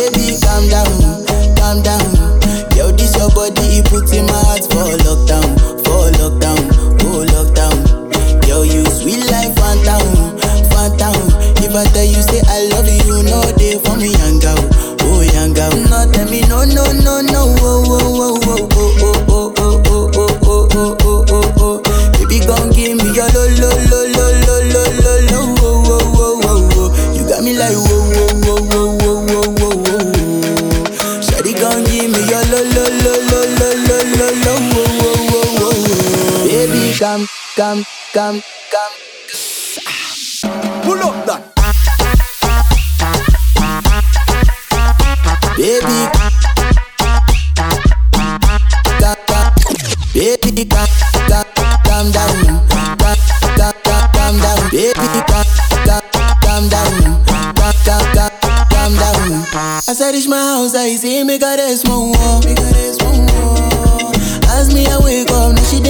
Baby, calm down, calm down. Yo, this your body, it puts in my heart for lockdown, for lockdown, oh lockdown. Yo, you sweet life, Fanta, Fanta. If I tell you, say I Come, come, come, come. Pull up that. Baby. Gum. Baby, come, come, come down. Come, come, come, come down. Baby, come, come, come down. Come, come, come, come down. I said it's my house, I see me got this one more. Me got this more. As me I wake up, now she.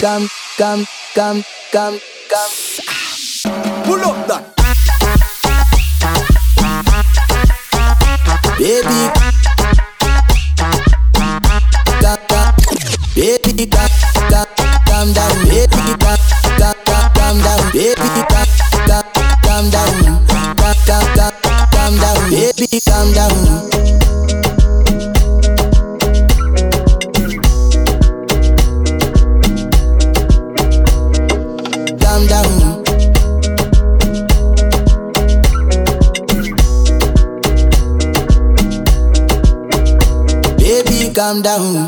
Come, come, come, come, come. Pull up that. Baby. Gum, gum. Baby, come, come, come, down. Calm down.